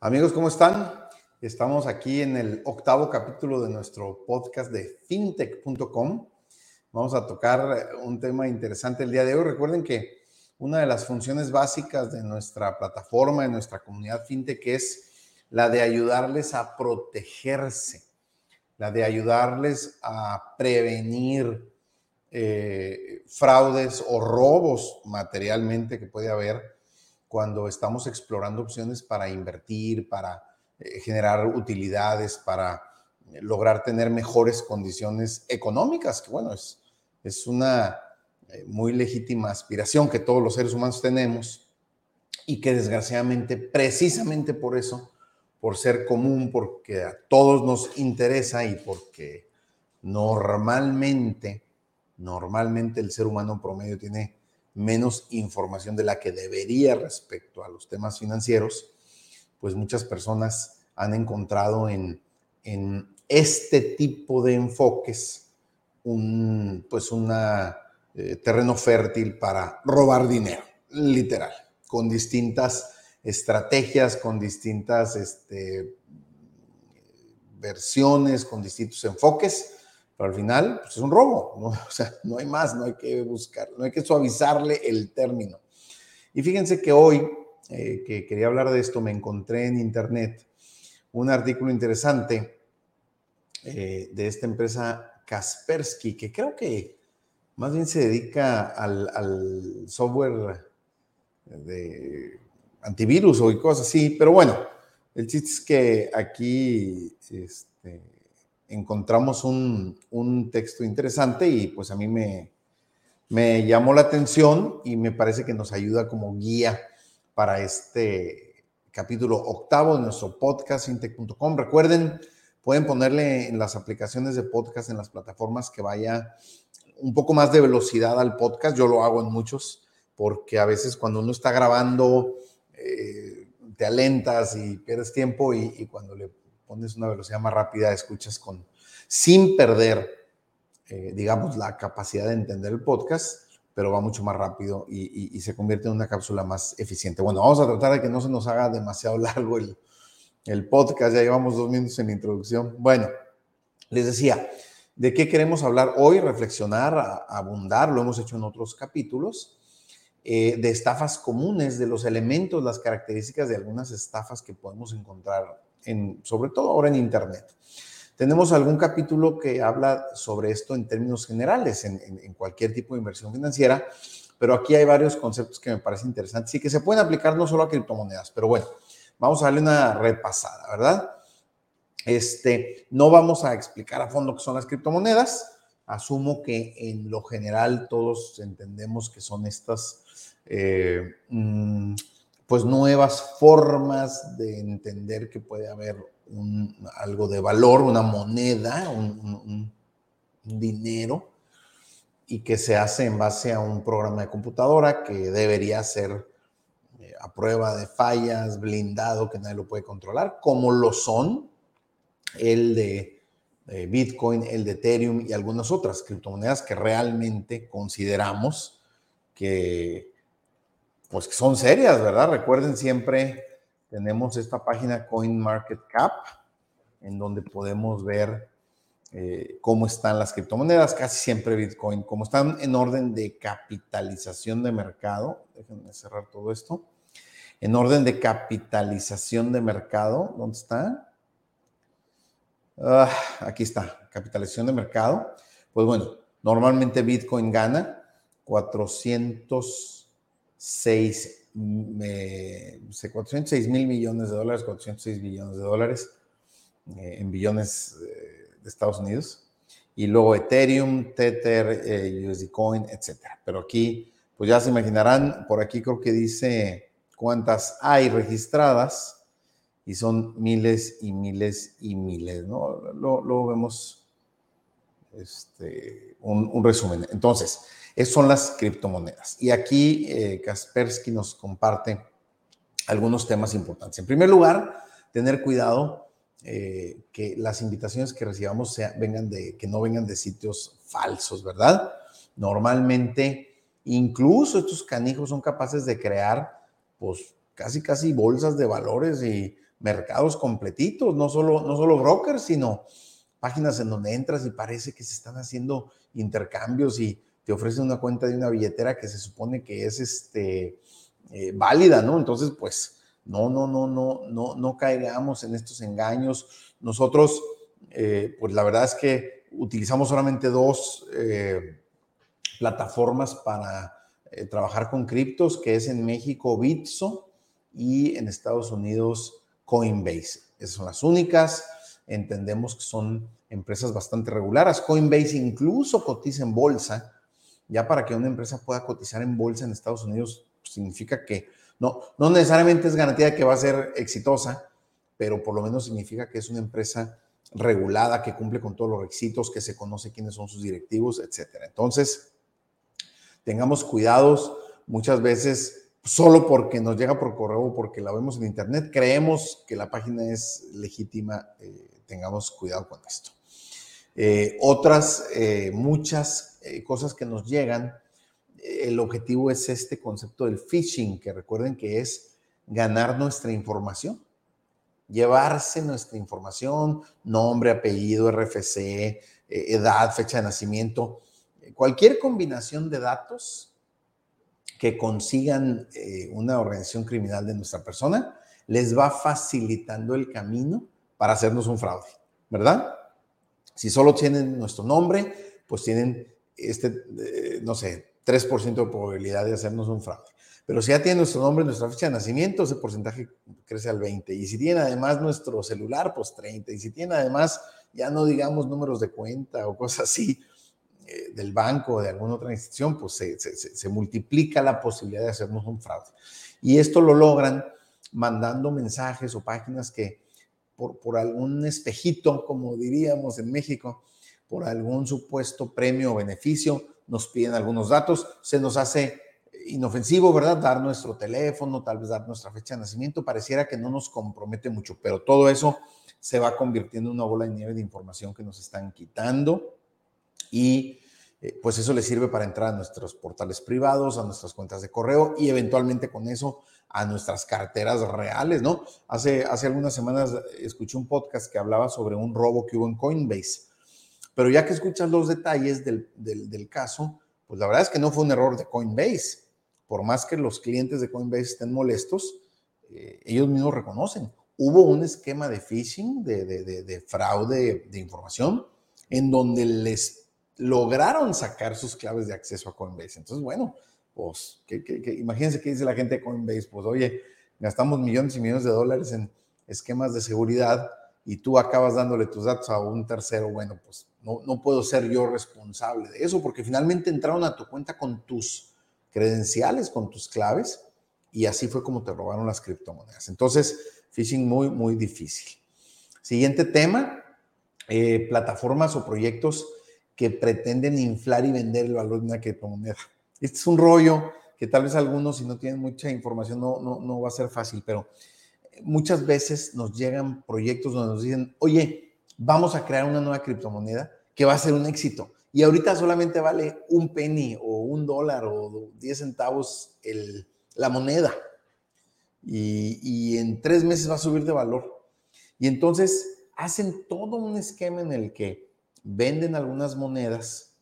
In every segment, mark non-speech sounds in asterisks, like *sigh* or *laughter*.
Amigos, ¿cómo están? Estamos aquí en el octavo capítulo de nuestro podcast de fintech.com. Vamos a tocar un tema interesante el día de hoy. Recuerden que una de las funciones básicas de nuestra plataforma, de nuestra comunidad fintech, es la de ayudarles a protegerse, la de ayudarles a prevenir eh, fraudes o robos materialmente que puede haber cuando estamos explorando opciones para invertir, para eh, generar utilidades, para eh, lograr tener mejores condiciones económicas, que bueno, es, es una eh, muy legítima aspiración que todos los seres humanos tenemos y que desgraciadamente, precisamente por eso, por ser común, porque a todos nos interesa y porque normalmente, normalmente el ser humano promedio tiene menos información de la que debería respecto a los temas financieros, pues muchas personas han encontrado en, este tipo de enfoques un pues una eh, terreno fértil para robar dinero, literal, con distintas estrategias, con distintas este, versiones, con distintos enfoques pero al final pues es un robo, ¿no? *laughs* o sea, no hay más, no hay que buscar, no hay que suavizarle el término. Y fíjense que hoy, eh, que quería hablar de esto, me encontré en internet un artículo interesante eh, de esta empresa Kaspersky, que creo que más bien se dedica al, software de antivirus o cosas así, pero bueno, el chiste es que aquí este, encontramos un, texto interesante y pues a mí me, me llamó la atención y me parece que nos ayuda como guía para este capítulo octavo de nuestro podcast intec.com. Recuerden, pueden ponerle en las aplicaciones de podcast, en las plataformas que vaya un poco más de velocidad al podcast. Yo lo hago en muchos porque a veces cuando uno está grabando eh, te alentas y pierdes tiempo y cuando le pones una velocidad más rápida, escuchas con, sin perder, eh, digamos, la capacidad de entender el podcast, pero va mucho más rápido y, se convierte en una cápsula más eficiente. Bueno, vamos a tratar de que no se nos haga demasiado *laughs* largo el, podcast, ya llevamos dos minutos en la introducción. Bueno, les decía, ¿de qué queremos hablar hoy? Reflexionar, abundar, lo hemos hecho en otros capítulos. Eh, de estafas comunes, de los elementos, las características de algunas estafas que podemos encontrar sobre todo ahora en Internet. Tenemos algún capítulo que habla sobre esto en términos generales, en, cualquier tipo de inversión financiera, pero aquí hay varios conceptos que me parecen interesantes y que se pueden aplicar no solo a criptomonedas, pero bueno, vamos a darle una repasada, ¿verdad? Este, no vamos a explicar a fondo qué son las criptomonedas. Asumo que en lo general todos entendemos que son estas eh, mm, pues nuevas formas de entender que puede haber algo de valor, una moneda, un, dinero, y que se hace en base a un programa de computadora que debería ser eh, a prueba de fallas, blindado, que nadie lo puede controlar, como lo son el de Bitcoin, el de Ethereum y algunas otras criptomonedas que realmente consideramos que pues son serias, ¿verdad? Recuerden siempre, tenemos esta página CoinMarketCap, en donde podemos ver eh, cómo están las criptomonedas, casi siempre Bitcoin, cómo están en orden de capitalización de mercado. Déjenme cerrar todo esto. En orden de capitalización de mercado, ¿dónde está? Ah, aquí está, capitalización de mercado. Pues bueno, normalmente Bitcoin gana 400 6, 406 mil millones de dólares, 406 billones de dólares eh, en billones eh, de Estados Unidos. Y luego Ethereum, Tether, eh, USD Coin, etc. Pero aquí, pues ya se imaginarán, por aquí creo que dice cuántas hay registradas y son miles y miles y miles, ¿no? Luego, vemos este, un, resumen. Entonces, son las criptomonedas. Y aquí eh, Kaspersky nos comparte algunos temas importantes. En primer lugar, tener cuidado eh, que las invitaciones que recibamos vengan de, que no vengan de sitios falsos, ¿verdad? Normalmente, incluso estos canijos son capaces de crear, pues, casi, casi bolsas de valores y mercados completitos, no solo, no solo brokers, sino páginas en donde entras y parece que se están haciendo intercambios y te ofrecen una cuenta de una billetera que se supone que es este, eh, válida, ¿no? Entonces, pues, no, no, no, no, no, no caigamos en estos engaños. Nosotros, eh, pues la verdad es que utilizamos solamente dos eh, plataformas para trabajar con criptos, que es en México Bitso y en Estados Unidos Coinbase. Esas son las únicas. Entendemos que son empresas bastante regulares. Coinbase incluso cotiza en bolsa. Ya para que una empresa pueda cotizar en bolsa en Estados Unidos, pues, significa que no, no necesariamente es garantía de que va a ser exitosa, pero por lo menos significa que es una empresa regulada, que cumple con todos los requisitos, que se conoce quiénes son sus directivos, etcétera. Entonces, tengamos cuidados. Muchas veces solo porque nos llega por correo o porque la vemos en internet, creemos que la página es legítima, eh, tengamos cuidado con esto. Eh, otras, eh, muchas cosas que nos llegan, el objetivo es este concepto del phishing, que recuerden que es ganar nuestra información, llevarse nuestra información, nombre, apellido, RFC, edad, fecha de nacimiento, cualquier combinación de datos que consigan eh, una organización criminal de nuestra persona, les va facilitando el camino para hacernos un fraude, ¿verdad? Si solo tienen nuestro nombre, pues tienen este, eh, no sé, 3% de probabilidad de hacernos un fraude. Pero si ya tienen nuestro nombre, nuestra fecha de nacimiento, ese porcentaje crece al 20. Y si tienen además nuestro celular, pues 30. Y si tienen además, ya no digamos números de cuenta o cosas así, eh, del banco o de alguna otra institución, pues se, multiplica la posibilidad de hacernos un fraude. Y esto lo logran mandando mensajes o páginas que por, algún espejito, como diríamos en México, por algún supuesto premio o beneficio, nos piden algunos datos, se nos hace inofensivo, ¿verdad? Dar nuestro teléfono, tal vez dar nuestra fecha de nacimiento, pareciera que no nos compromete mucho, pero todo eso se va convirtiendo en una bola de nieve de información que nos están quitando y eh, pues eso le sirve para entrar a nuestros portales privados, a nuestras cuentas de correo y eventualmente con eso a nuestras carteras reales, ¿no? Hace, hace algunas semanas escuché un podcast que hablaba sobre un robo que hubo en Coinbase, pero ya que escuchas los detalles del, del, caso, pues la verdad es que no fue un error de Coinbase. Por más que los clientes de Coinbase estén molestos, eh, ellos mismos reconocen. Hubo un esquema de phishing, de, de fraude de información, en donde les lograron sacar sus claves de acceso a Coinbase. Entonces, bueno, pues imagínense qué dice la gente de Coinbase, pues oye, gastamos millones y millones de dólares en esquemas de seguridad y tú acabas dándole tus datos a un tercero, bueno, pues no, puedo ser yo responsable de eso porque finalmente entraron a tu cuenta con tus credenciales, con tus claves y así fue como te robaron las criptomonedas. Entonces, phishing muy, muy difícil. Siguiente tema, eh, plataformas o proyectos que pretenden inflar y vender el valor de una criptomoneda. Este es un rollo que tal vez algunos, si no tienen mucha información, no, no, no va a ser fácil, pero muchas veces nos llegan proyectos donde nos dicen, oye, vamos a crear una nueva criptomoneda que va a ser un éxito. Y ahorita solamente vale un penny o un dólar o 10 centavos el, la moneda. Y, y en tres meses va a subir de valor. Y entonces hacen todo un esquema en el que venden algunas monedas,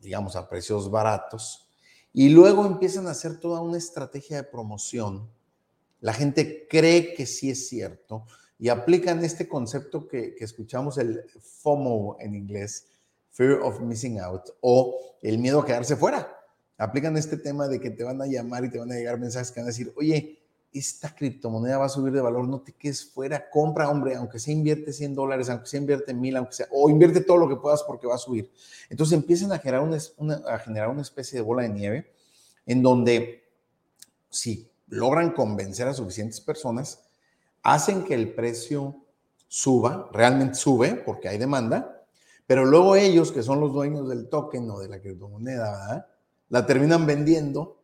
digamos, a precios baratos, y luego empiezan a hacer toda una estrategia de promoción. La gente cree que sí es cierto y aplican este concepto que, escuchamos, el FOMO en inglés, Fear of Missing Out, o el miedo a quedarse fuera. Aplican este tema de que te van a llamar y te van a llegar mensajes que van a decir, oye, esta criptomoneda va a subir de valor, no te quedes fuera, compra, hombre, aunque sea invierte 100 dólares, aunque sea invierte mil, aunque sea, o invierte todo lo que puedas porque va a subir. Entonces empiezan a generar una, a generar una especie de bola de nieve en donde si logran convencer a suficientes personas, hacen que el precio suba, realmente sube porque hay demanda, pero luego ellos, que son los dueños del token o de la criptomoneda, la terminan vendiendo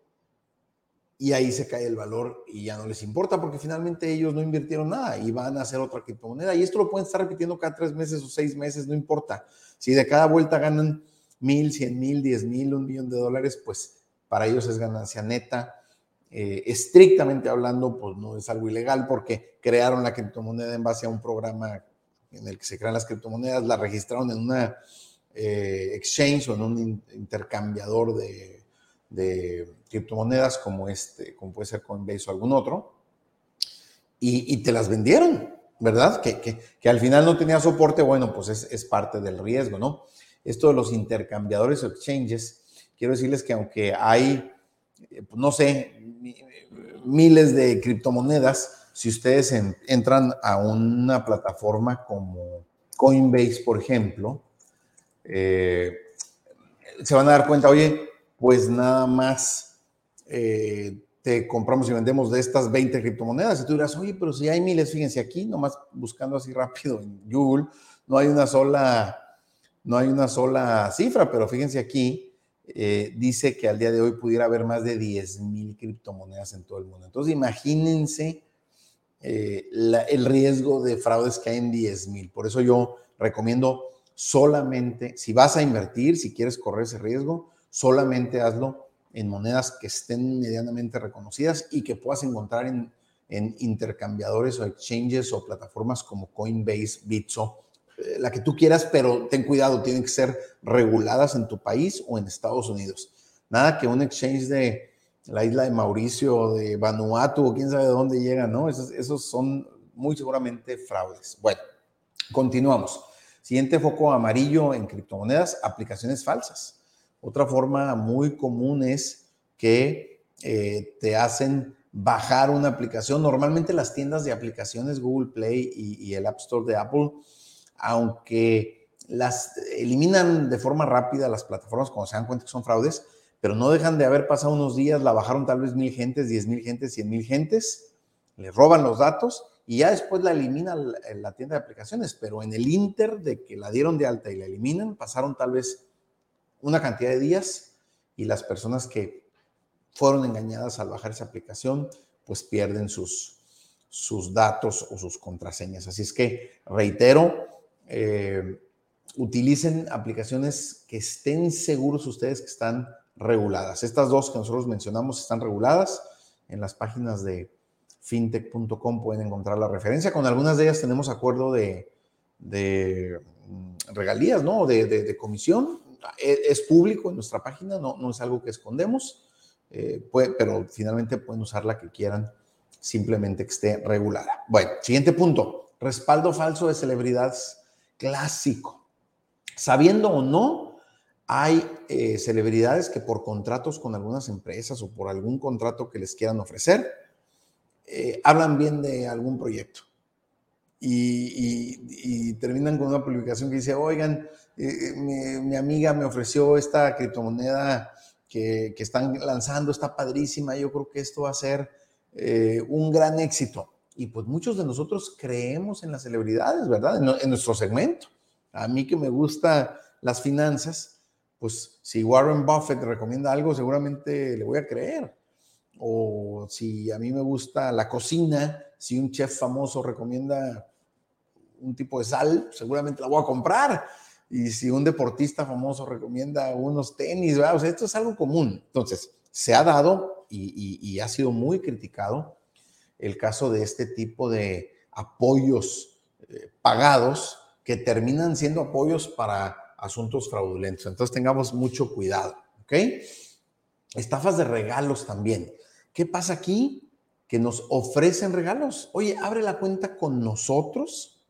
y ahí se cae el valor y ya no les importa porque finalmente ellos no invirtieron nada y van a hacer otra criptomoneda. Y esto lo pueden estar repitiendo cada tres meses o seis meses, no importa. Si de cada vuelta ganan mil, cien mil, diez mil, un millón de dólares, pues para ellos es ganancia neta. eh, estrictamente hablando, pues no es algo ilegal porque crearon la criptomoneda en base a un programa en el que se crean las criptomonedas, la registraron en una eh, exchange o en un intercambiador de, criptomonedas como este, como puede ser Coinbase o algún otro, y, te las vendieron, ¿verdad? Que, al final no tenía soporte, bueno, pues es, es parte del riesgo, ¿no? Esto de los intercambiadores o exchanges, quiero decirles que aunque hay, eh, pues, no sé, miles de criptomonedas, si ustedes entran a una plataforma como Coinbase, por ejemplo, eh, se van a dar cuenta, oye, pues nada más eh, te compramos y vendemos de estas 20 criptomonedas. Y tú dirás, oye, pero si hay miles, fíjense aquí, nomás buscando así rápido en Google, no hay una sola, no hay una sola cifra, pero fíjense aquí, eh, dice que al día de hoy pudiera haber más de 10 mil criptomonedas en todo el mundo. Entonces, imagínense eh, el riesgo de fraudes que hay en 10 mil. Por eso yo recomiendo solamente, si vas a invertir, si quieres correr ese riesgo, solamente hazlo en monedas que estén medianamente reconocidas y que puedas encontrar en, intercambiadores o exchanges o plataformas como Coinbase, Bitso eh, la que tú quieras, pero ten cuidado, tienen que ser reguladas en tu país o en Estados Unidos. Nada que un exchange de la isla de Mauricio o de Vanuatu o quién sabe de dónde llega, ¿no? Esos, esos son muy seguramente fraudes. Bueno, continuamos. Siguiente foco amarillo en criptomonedas, aplicaciones falsas. Otra forma muy común es que eh, te hacen bajar una aplicación. Normalmente las tiendas de aplicaciones Google Play y, el App Store de Apple aunque las eliminan de forma rápida las plataformas cuando se dan cuenta que son fraudes, pero no dejan de haber pasado unos días, la bajaron tal vez mil gentes, diez mil gentes, cien mil gentes, le roban los datos y ya después la eliminan la tienda de aplicaciones, pero en el inter de que la dieron de alta y la eliminan, pasaron tal vez una cantidad de días y las personas que fueron engañadas al bajar esa aplicación, pues pierden sus, sus datos o sus contraseñas. Así es que, reitero, eh, utilicen aplicaciones que estén seguros ustedes que están reguladas. Estas dos que nosotros mencionamos están reguladas. En las páginas de fintech.com pueden encontrar la referencia. Con algunas de ellas tenemos acuerdo de, mm, regalías, ¿no? De, comisión. E, es, público en nuestra página, no, no es algo que escondemos, eh, pero finalmente pueden usar la que quieran, simplemente que esté regulada. Bueno, siguiente punto. Respaldo falso de celebridades clásico. Sabiendo o no, hay eh, celebridades que por contratos con algunas empresas o por algún contrato que les quieran ofrecer, eh, hablan bien de algún proyecto. Y, terminan con una publicación que dice, oigan, eh, mi, amiga me ofreció esta criptomoneda que, que, están lanzando, está padrísima, yo creo que esto va a ser un gran éxito. Y pues muchos de nosotros creemos en las celebridades, ¿verdad? En, nuestro segmento. A mí que me gusta las finanzas, pues si Warren Buffett recomienda algo, seguramente le voy a creer. O si a mí me gusta la cocina, si un chef famoso recomienda un tipo de sal, seguramente la voy a comprar. Y si un deportista famoso recomienda unos tenis, ¿verdad? o sea, esto es algo común. Entonces, se ha dado y ha sido muy criticado el caso de este tipo de apoyos eh, pagados que terminan siendo apoyos para asuntos fraudulentos. Entonces tengamos mucho cuidado, ¿ok? Estafas de regalos también. ¿Qué pasa aquí? Que nos ofrecen regalos. Oye, abre la cuenta con nosotros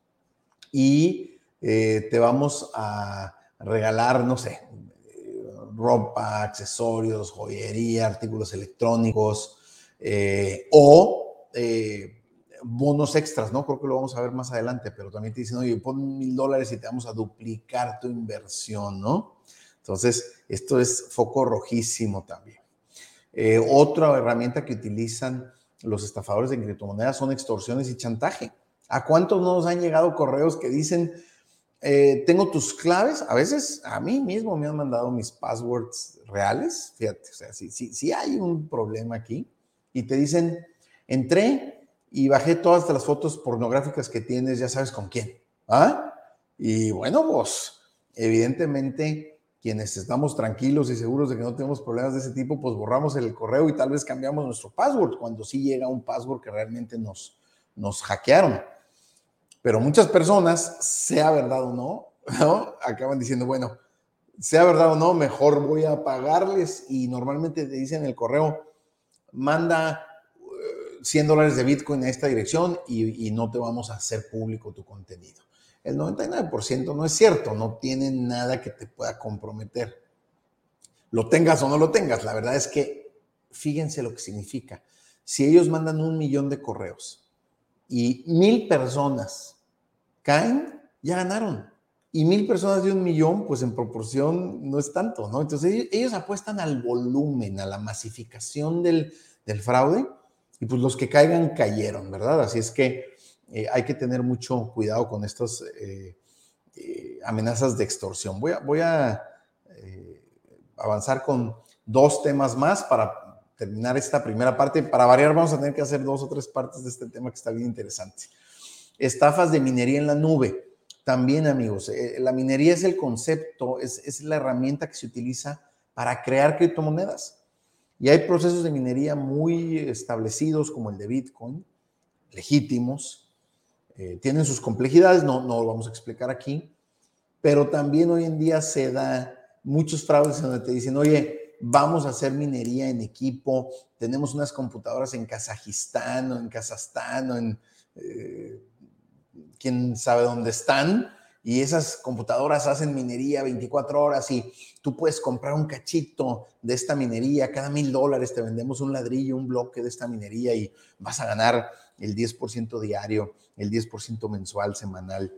y eh, te vamos a regalar, no sé, ropa, accesorios, joyería, artículos electrónicos eh, o eh, bonos extras, ¿no? Creo que lo vamos a ver más adelante, pero también te dicen, oye, pon mil dólares y te vamos a duplicar tu inversión, ¿no? Entonces, esto es foco rojísimo también. Eh, otra herramienta que utilizan los estafadores de criptomonedas son extorsiones y chantaje. ¿A cuántos nos han llegado correos que dicen, eh, tengo tus claves? A veces a mí mismo me han mandado mis passwords reales, fíjate, o sea, sí hay un problema aquí y te dicen, Entré y bajé todas las fotos pornográficas que tienes, ya sabes con quién. ¿Ah? Y bueno, pues evidentemente quienes estamos tranquilos y seguros de que no tenemos problemas de ese tipo, pues borramos el correo y tal vez cambiamos nuestro password cuando sí llega un password que realmente nos, nos hackearon. Pero muchas personas, sea verdad o no, acaban diciendo, bueno, sea verdad o no, mejor voy a pagarles y normalmente te dicen en el correo, manda 100 eh, dólares de Bitcoin a esta dirección y, y no te vamos a hacer público tu contenido. El 99% no es cierto, no tiene nada que te pueda comprometer. Lo tengas o no lo tengas, la verdad es que fíjense lo que significa. Si ellos mandan un millón de correos y mil personas caen, ya ganaron. Y mil personas de un millón, pues en proporción no es tanto, ¿no? Entonces ellos, apuestan al volumen, a la masificación del, fraude, y pues los que caigan cayeron, ¿verdad? Así es que eh, hay que tener mucho cuidado con estas eh, eh, amenazas de extorsión. Voy a, voy a avanzar con dos temas más para terminar esta primera parte. Para variar, vamos a tener que hacer dos o tres partes de este tema que está bien interesante. Estafas de minería en la nube. También, amigos, eh, la minería es el concepto, es, la herramienta que se utiliza para crear criptomonedas. Y hay procesos de minería muy establecidos, como el de Bitcoin, legítimos. Eh, tienen sus complejidades, no, no lo vamos a explicar aquí, pero también hoy en día se da muchos fraudes donde te dicen, oye, vamos a hacer minería en equipo, tenemos unas computadoras en Kazajistán o en Kazajstán o en eh, quién sabe dónde están, y esas computadoras hacen minería 24 horas y tú puedes comprar un cachito de esta minería, cada mil dólares te vendemos un ladrillo, un bloque de esta minería y vas a ganar el 10% diario, el 10% mensual, semanal,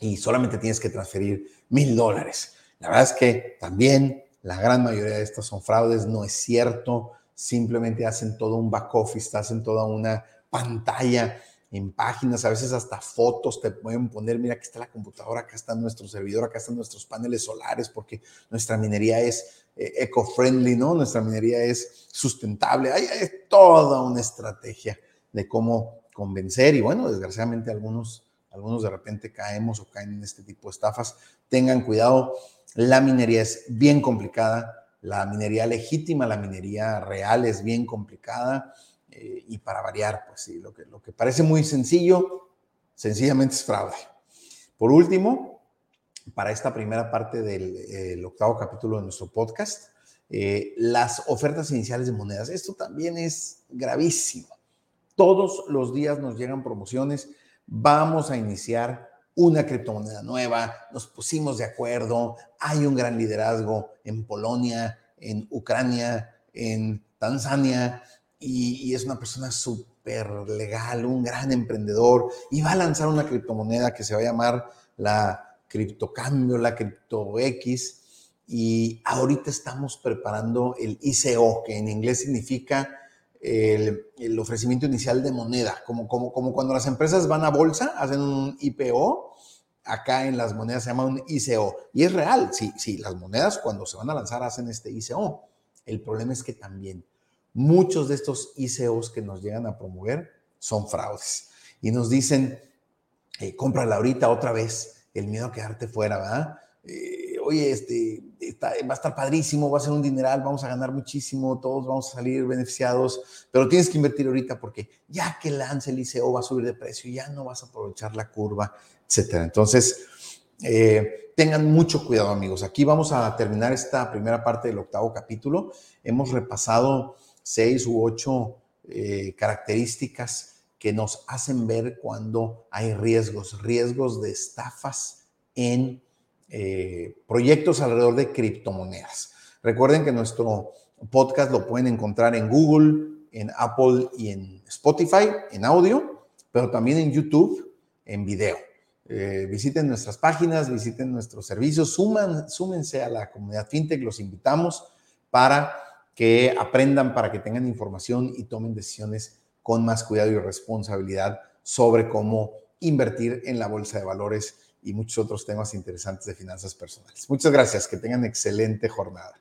y solamente tienes que transferir mil dólares. La verdad es que también la gran mayoría de estos son fraudes, no es cierto, simplemente hacen todo un back office, hacen toda una pantalla en páginas, a veces hasta fotos te pueden poner, mira, aquí está la computadora, acá está nuestro servidor, acá están nuestros paneles solares, porque nuestra minería es eh, eco-friendly, ¿no? Nuestra minería es sustentable. Hay, toda una estrategia de cómo convencer y bueno, desgraciadamente algunos, algunos de repente caemos o caen en este tipo de estafas. Tengan cuidado, la minería es bien complicada, la minería legítima, la minería real es bien complicada eh, y para variar, pues sí, lo que, lo que parece muy sencillo, sencillamente es fraude. Por último, para esta primera parte del octavo capítulo de nuestro podcast, eh, las ofertas iniciales de monedas. Esto también es gravísimo. Todos los días nos llegan promociones. Vamos a iniciar una criptomoneda nueva. Nos pusimos de acuerdo. Hay un gran liderazgo en Polonia, en Ucrania, en Tanzania y, es una persona súper legal, un gran emprendedor, y va a lanzar una criptomoneda que se va a llamar la criptocambio, la cripto X, y ahorita estamos preparando el ICO, que en inglés significa el, ofrecimiento inicial de moneda, como, como, como cuando las empresas van a bolsa, hacen un IPO, acá en las monedas se llama un ICO. Y es real, sí, sí, las monedas cuando se van a lanzar hacen este ICO. El problema es que también muchos de estos ICOs que nos llegan a promover son fraudes. Y nos dicen, eh, cómprala ahorita otra vez, el miedo a quedarte fuera, ¿verdad? Eh, oye, este, va a estar padrísimo, va a ser un dineral, vamos a ganar muchísimo, todos vamos a salir beneficiados, pero tienes que invertir ahorita porque ya que lance el ICO va a subir de precio, ya no vas a aprovechar la curva, etcétera. Entonces, eh, tengan mucho cuidado, amigos. Aquí vamos a terminar esta primera parte del octavo capítulo. Hemos repasado seis u ocho eh, características que nos hacen ver cuando hay riesgos, riesgos de estafas en eh, proyectos alrededor de criptomonedas. Recuerden que nuestro podcast lo pueden encontrar en Google, en Apple y en Spotify, en audio, pero también en YouTube, en video. Eh, visiten nuestras páginas, visiten nuestros servicios, suman, súmense a la comunidad FinTech, los invitamos para que aprendan para que tengan información y tomen decisiones con más cuidado y responsabilidad sobre cómo invertir en la bolsa de valores y muchos otros temas interesantes de finanzas personales. Muchas gracias, que tengan excelente jornada.